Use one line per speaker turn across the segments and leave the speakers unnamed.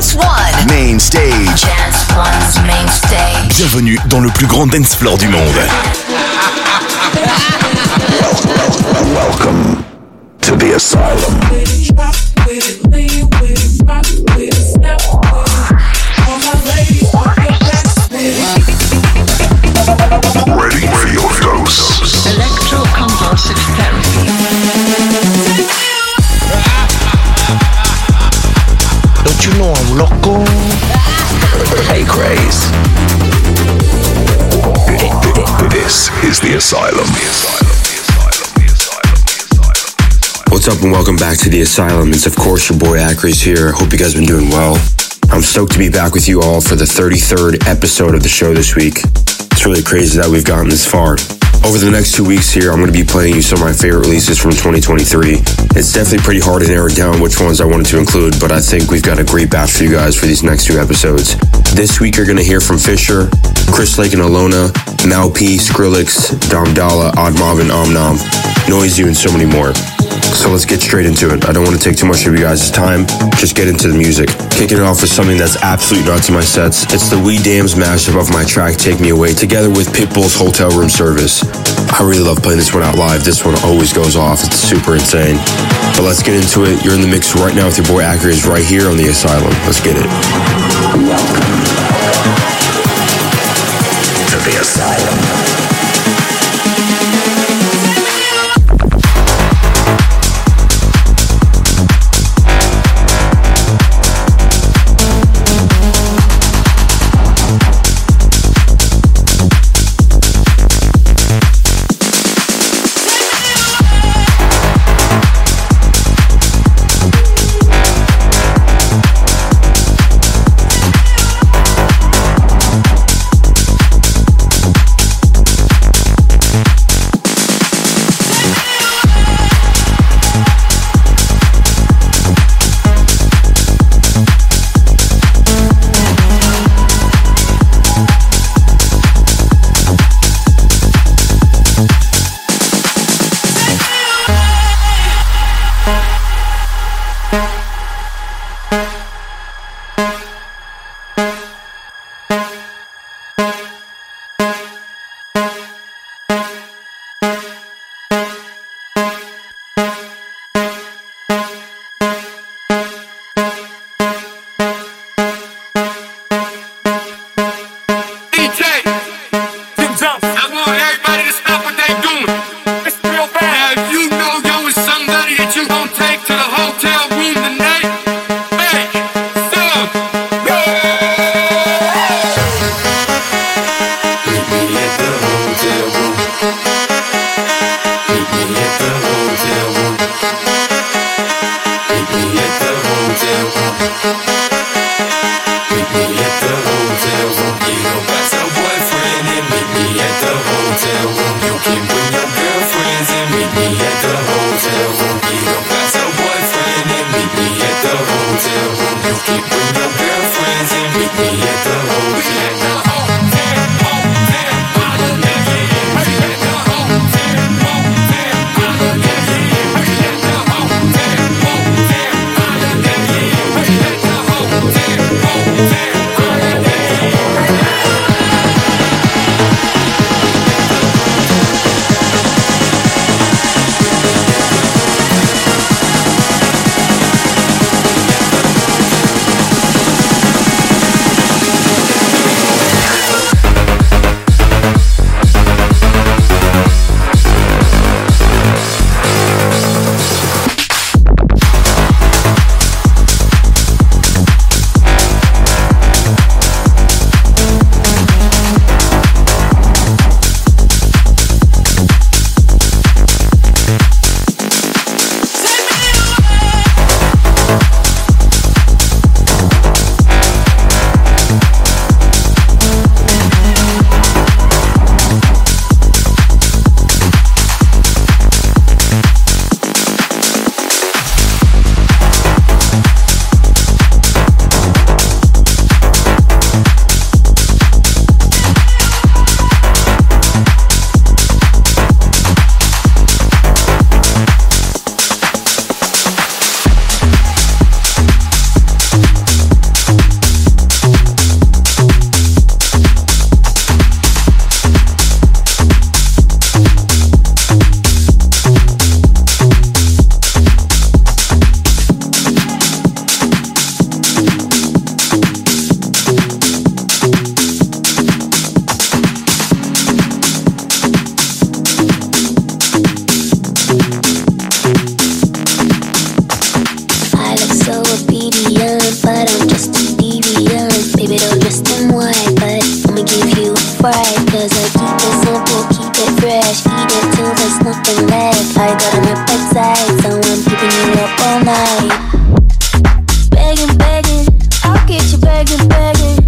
Dance One.
Main stage.
Dance One's main stage.
Bienvenue dans le plus grand dance floor du monde.
Welcome to the asylum. Craze. This is the asylum.
What's up and welcome back to the Asylum. It's of course your boy Acraze here. Hope you guys been doing well. I'm stoked to be back with you all for the 33rd episode of the show this week. It's really crazy that we've gotten this far. Over the next two weeks here, I'm going to be playing you some of my favorite releases from 2023. It's definitely pretty hard to narrow down which ones I wanted to include, but I think we've got a great batch for you guys for these next two episodes. This week, you're going to hear from Fisher, Chris Lake and Aluna, Mau P, Skrillex, Dom Dolla, Odd Mob, and Omnom, Noizu, and so many more. So let's get straight into it. I don't want to take too much of you guys' time. Just get into the music. Kicking it off with something that's absolutely nuts in my sets. It's the Wee Dams mashup of my track Take Me Away together with Pitbull's Hotel Room Service. I really love playing this one out live. This one always goes off. It's super insane. But let's get into it. You're in the mix right now with your boy Acraze right here on the Asylum. Let's get it.
To till
there's nothing left. I
got an appetite, so I'm keeping you
up all night. Begging, begging, I'll get
you
begging,
begging.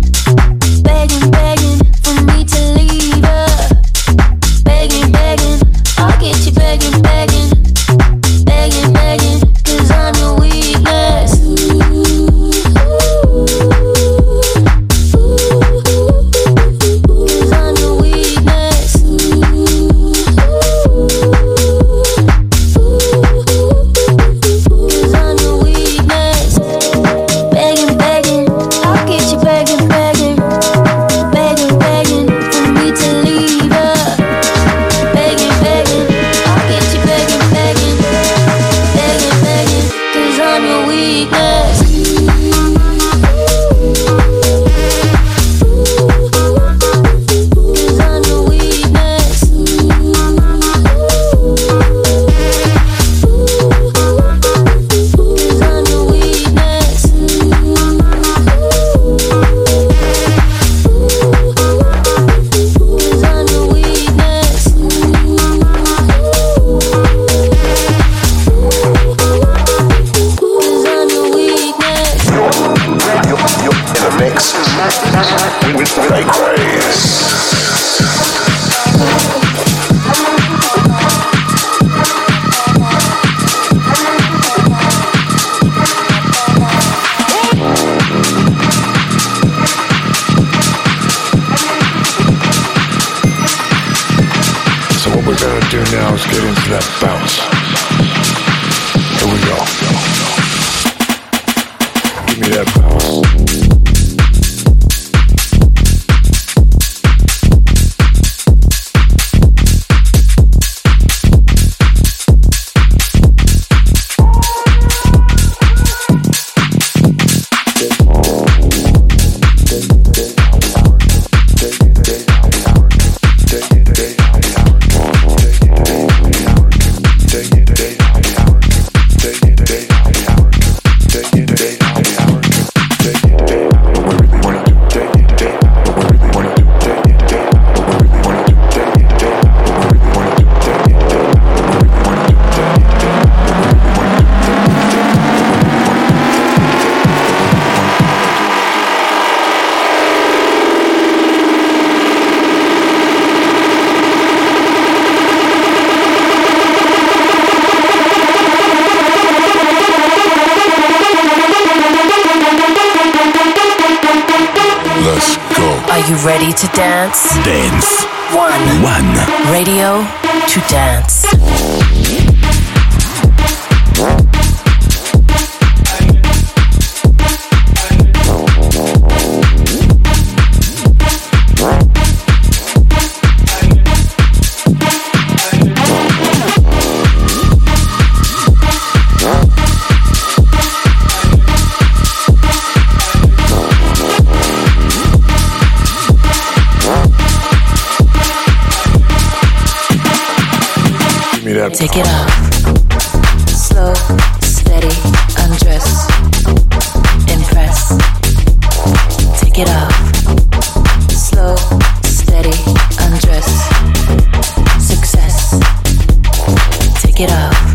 It up.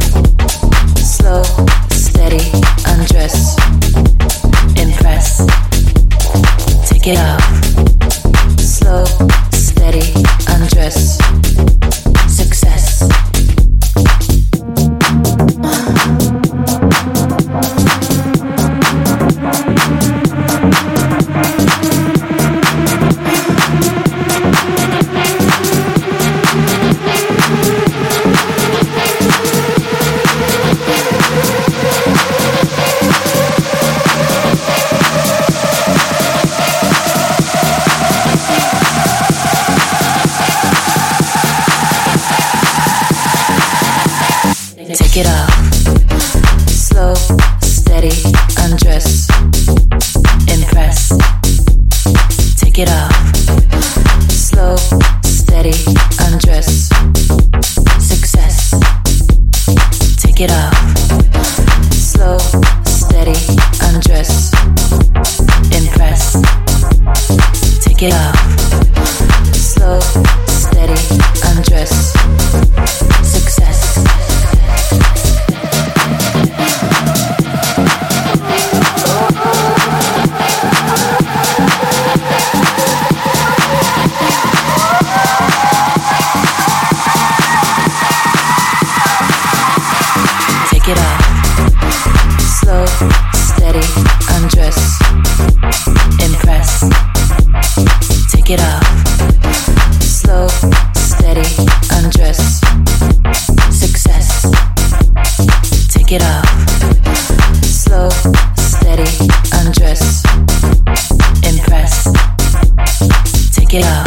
Take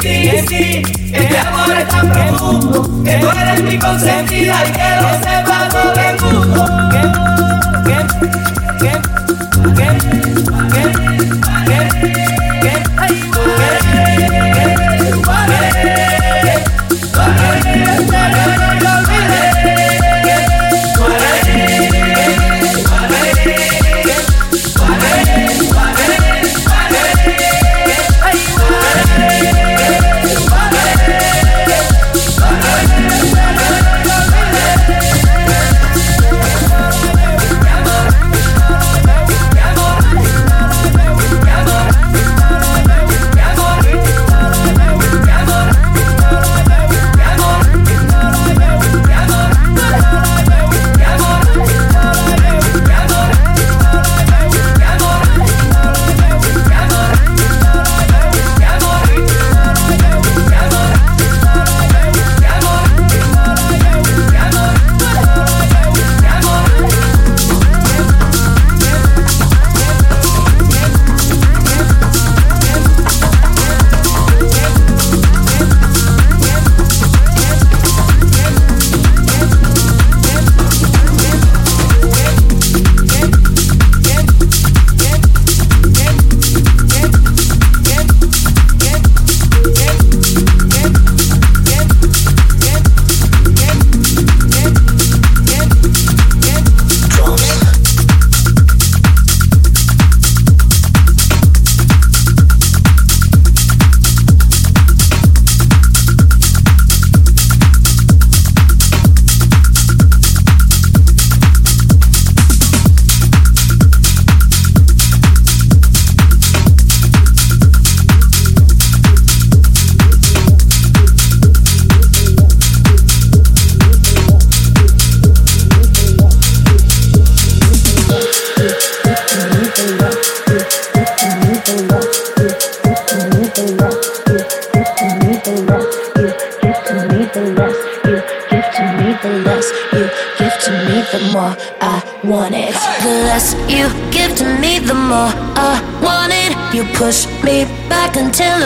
Que sí, que que este amor es tan profundo. Que tú eres mi consentida y que lo sepa todo el mundo. Que, que, que, que,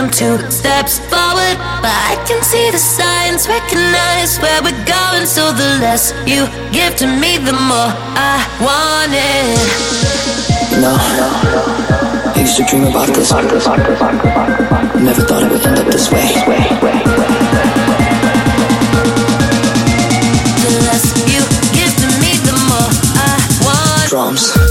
Two steps forward, but I can see the signs, recognize where we're going. So the
less you give to me, the more I want it.
No, I used to dream about this. Never thought it would end up this way.
The
less you give
to
me, the
more I want. Drums.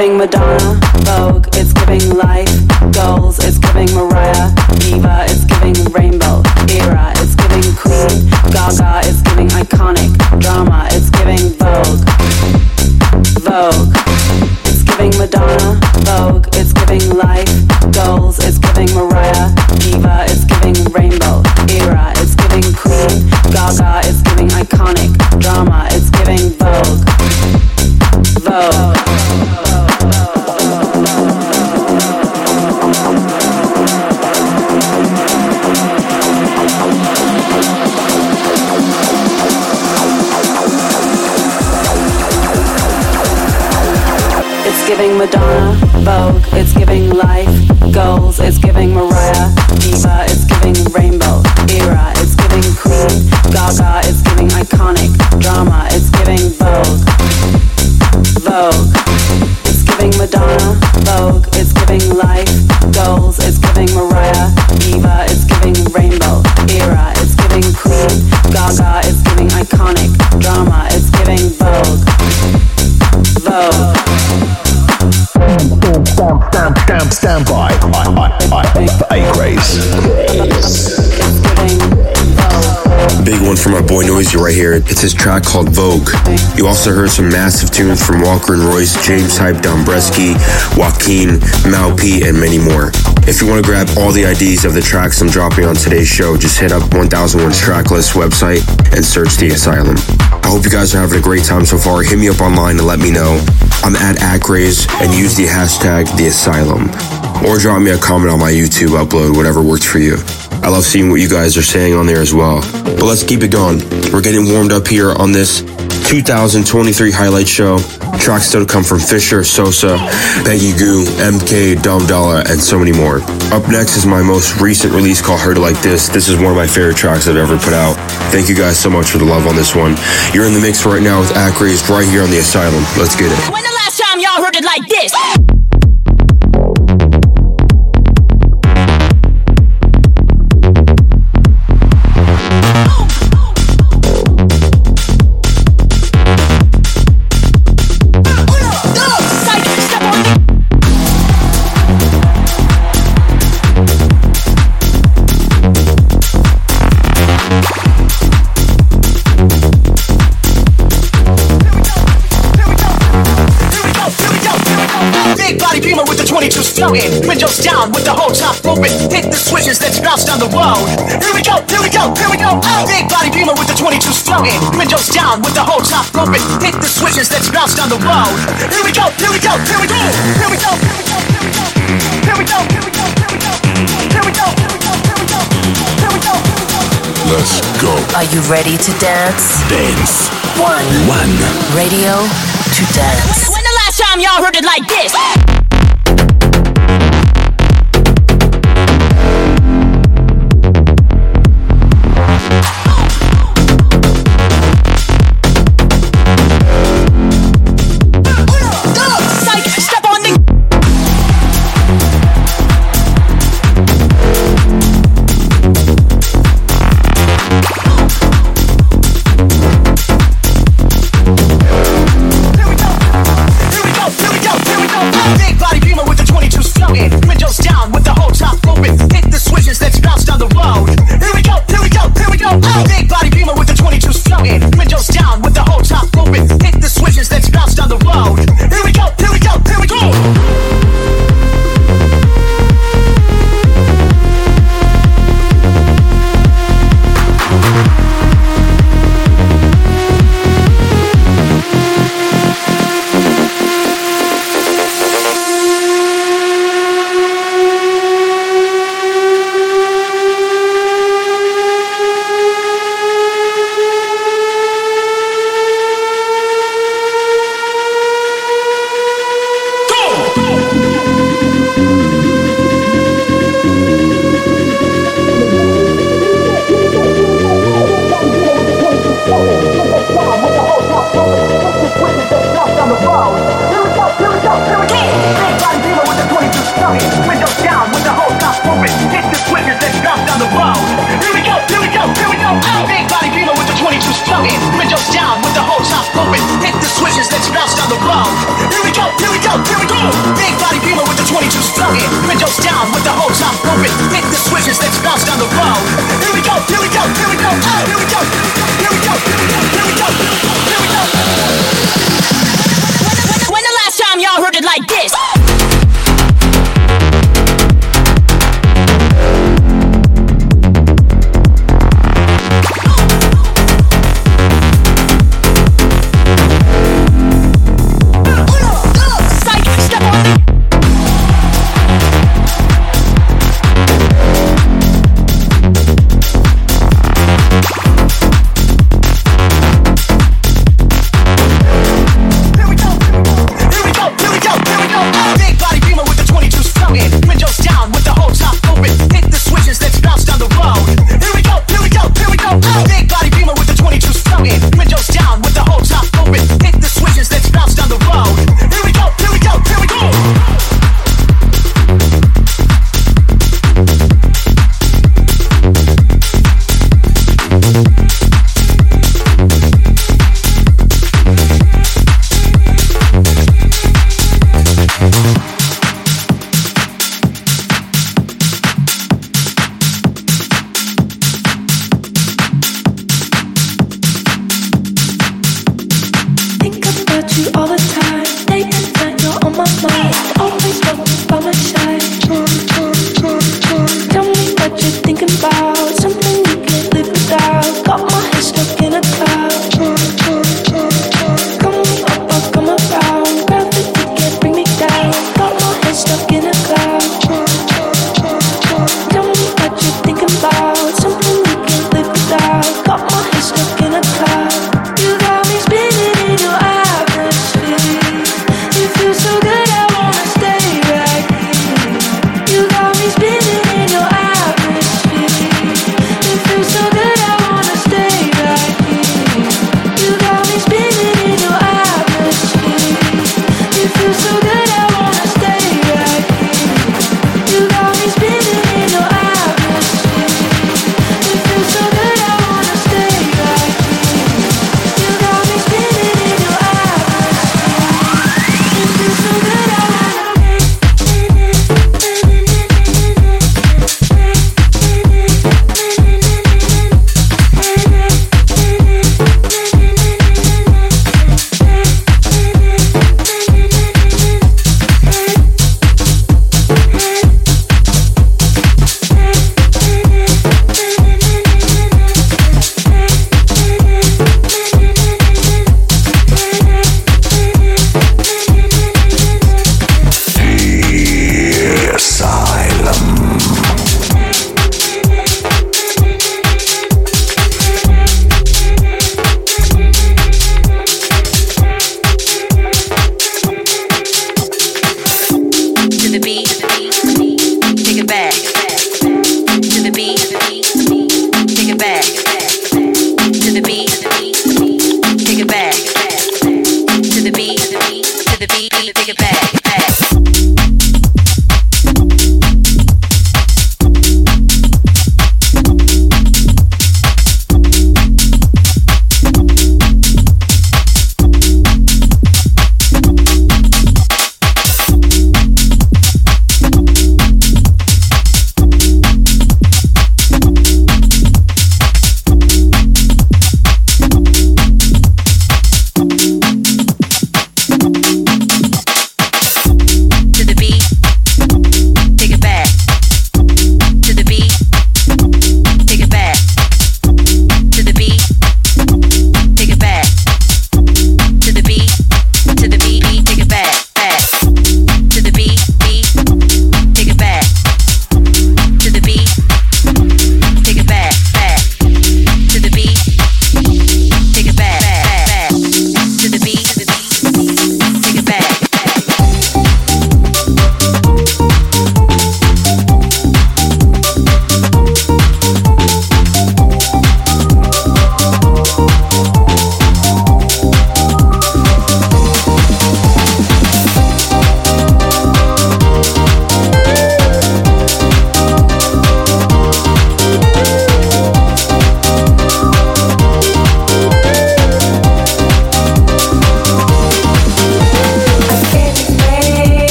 Giving Madonna, Vogue, it's giving life, goals, It's giving Madonna, Vogue, it's giving life, goals, it's giving Mariah, Diva, it's giving rainbow, era, it's giving queen, Gaga, it's giving iconic, drama, it's giving Vogue, Vogue. It's giving Madonna, Vogue, it's giving life, goals, it's giving Mariah, Diva, it's giving rainbow, era, it's giving queen, Gaga, it's giving iconic, drama, it's giving Vogue, Vogue.
Stand, by. I, I, I, for A Craze.
Big one for my boy Noizu right here. It's his track called Vogue. You also heard some massive tunes from Walker and Royce, James Hype, Dombresky, Joaquin, Mau P, and many more. If you want to grab all the IDs of the tracks I'm dropping on today's show, just hit up 1001's Tracklist website and search The Asylum. I hope you guys are having a great time so far. Hit me up online and let me know. I'm at Acraze and use the hashtag The Asylum. Or drop me a comment on my YouTube upload, whatever works for you. I love seeing what you guys are saying on there as well. But let's keep it going. We're getting warmed up here on this 2023 highlight show. Tracks still to come from Fisher, Sosa, Peggy Gou, MK, Dom Dolla, and so many more. Up next is my most recent release called Heard Like This. This is one of my favorite tracks I've ever put out. Thank you guys so much for the love on this one. You're in the mix right now with Acraze right here on The Asylum. Let's get it.
When the last time y'all heard it like this?
22. Windows down with the whole top open. Hit the switches, let's bounce down the road. Here we go, here we go, here we go. Oh. Big body beamer with the 22 floating. Windows down with the whole top open. Hit the switches, let's bounce down the road. Here we go, here we go, here we go. Here we go, here we go, here we go. Here we go, here we go, here we go. Here we go, here we go, here we go. Here we go, here we go.
Let's go.
Are you ready to dance?
Dance.
One.
One.
Radio to dance.
When the last time y'all heard it like this?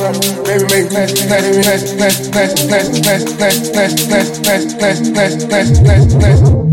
A couple of rapper. Baby make class, class, class, class, class, class, class, class, class, class, class, class, class, class, class, class.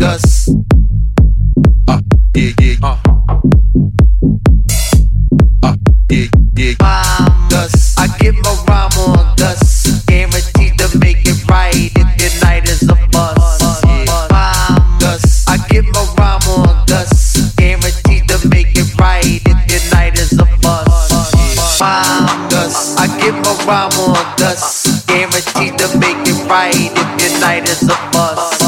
I give a rhyme on dust, guaranteed to make it right if your night is a bust. Rhyme. Dust. I give a rhyme on dust, guaranteed to make it right if your night is a bust. Rhyme. Dust. I give a rhyme on dust, guaranteed to make it right if your night is a bust.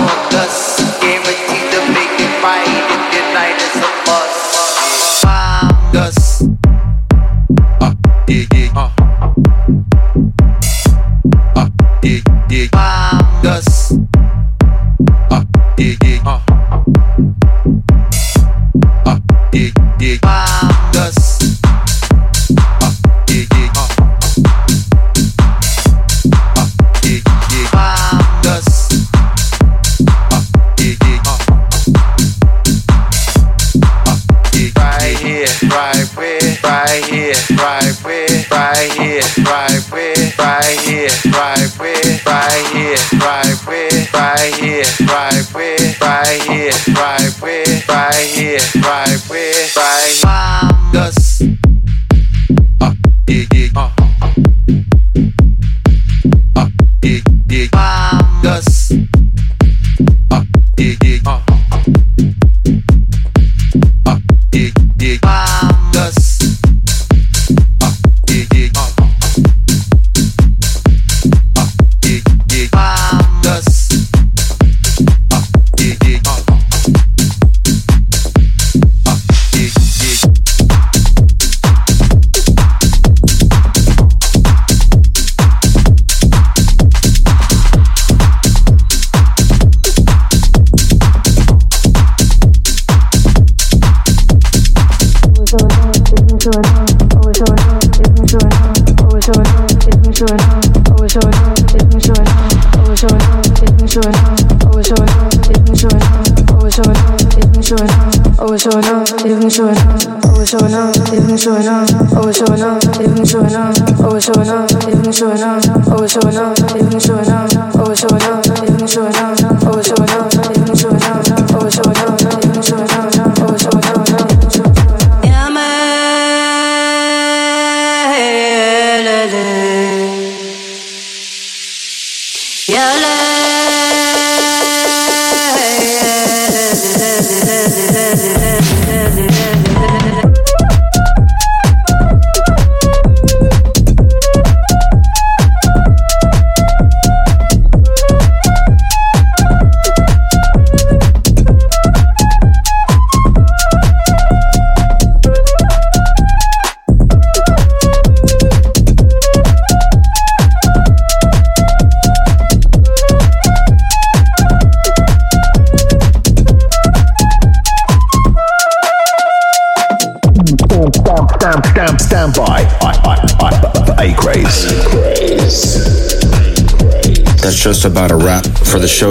here, right where, right. Find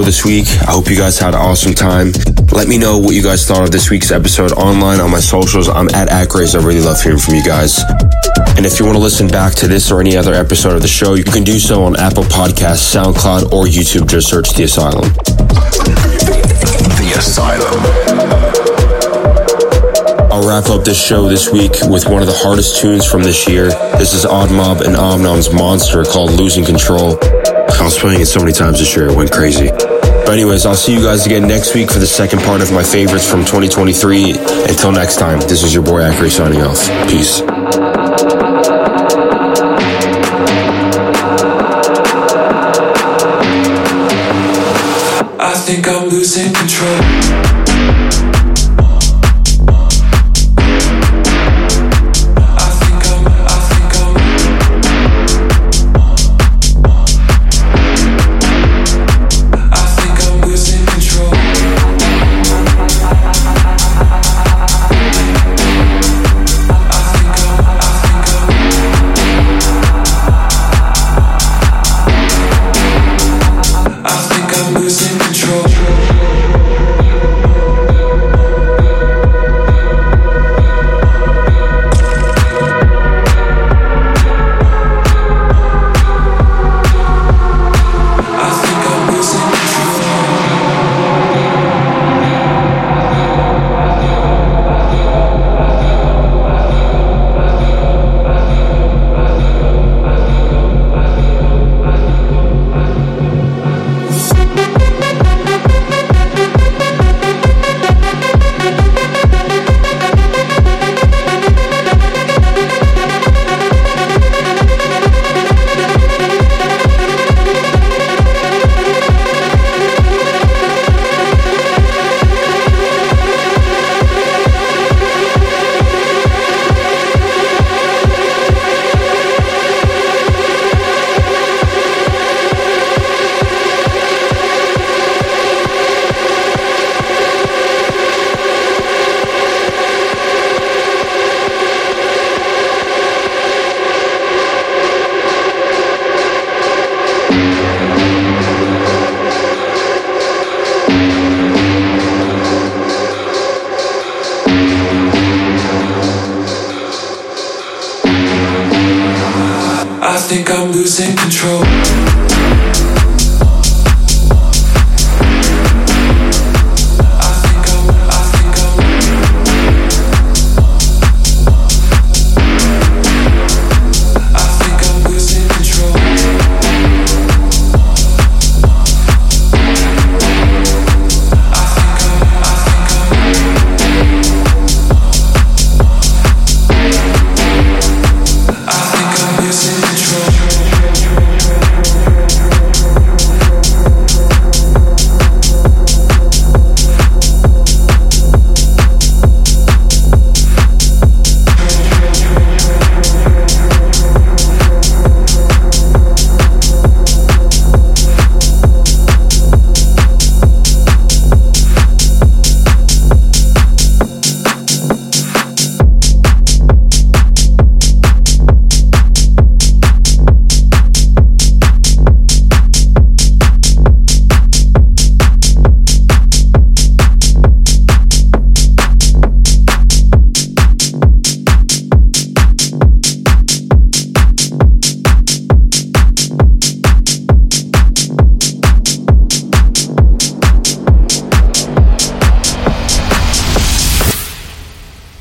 show this week. I hope you guys had an awesome time. Let me know what you guys thought of this week's episode online on my socials. I'm at Acraze. I really love hearing from you guys. And if you want to listen back to this or any other episode of the show, you can do so on Apple Podcasts, SoundCloud, or YouTube. Just search The Asylum.
The Asylum.
I'll wrap up this show this week with one of the hardest tunes from this year. This is Odd Mob and Omnom's Monster called Losing Control. I was playing it so many times this year, it went crazy. But anyways, I'll see you guys again next week for the second part of my favorites from 2023. Until next time, this is your boy Acraze signing off. Peace.
I think I'm losing control.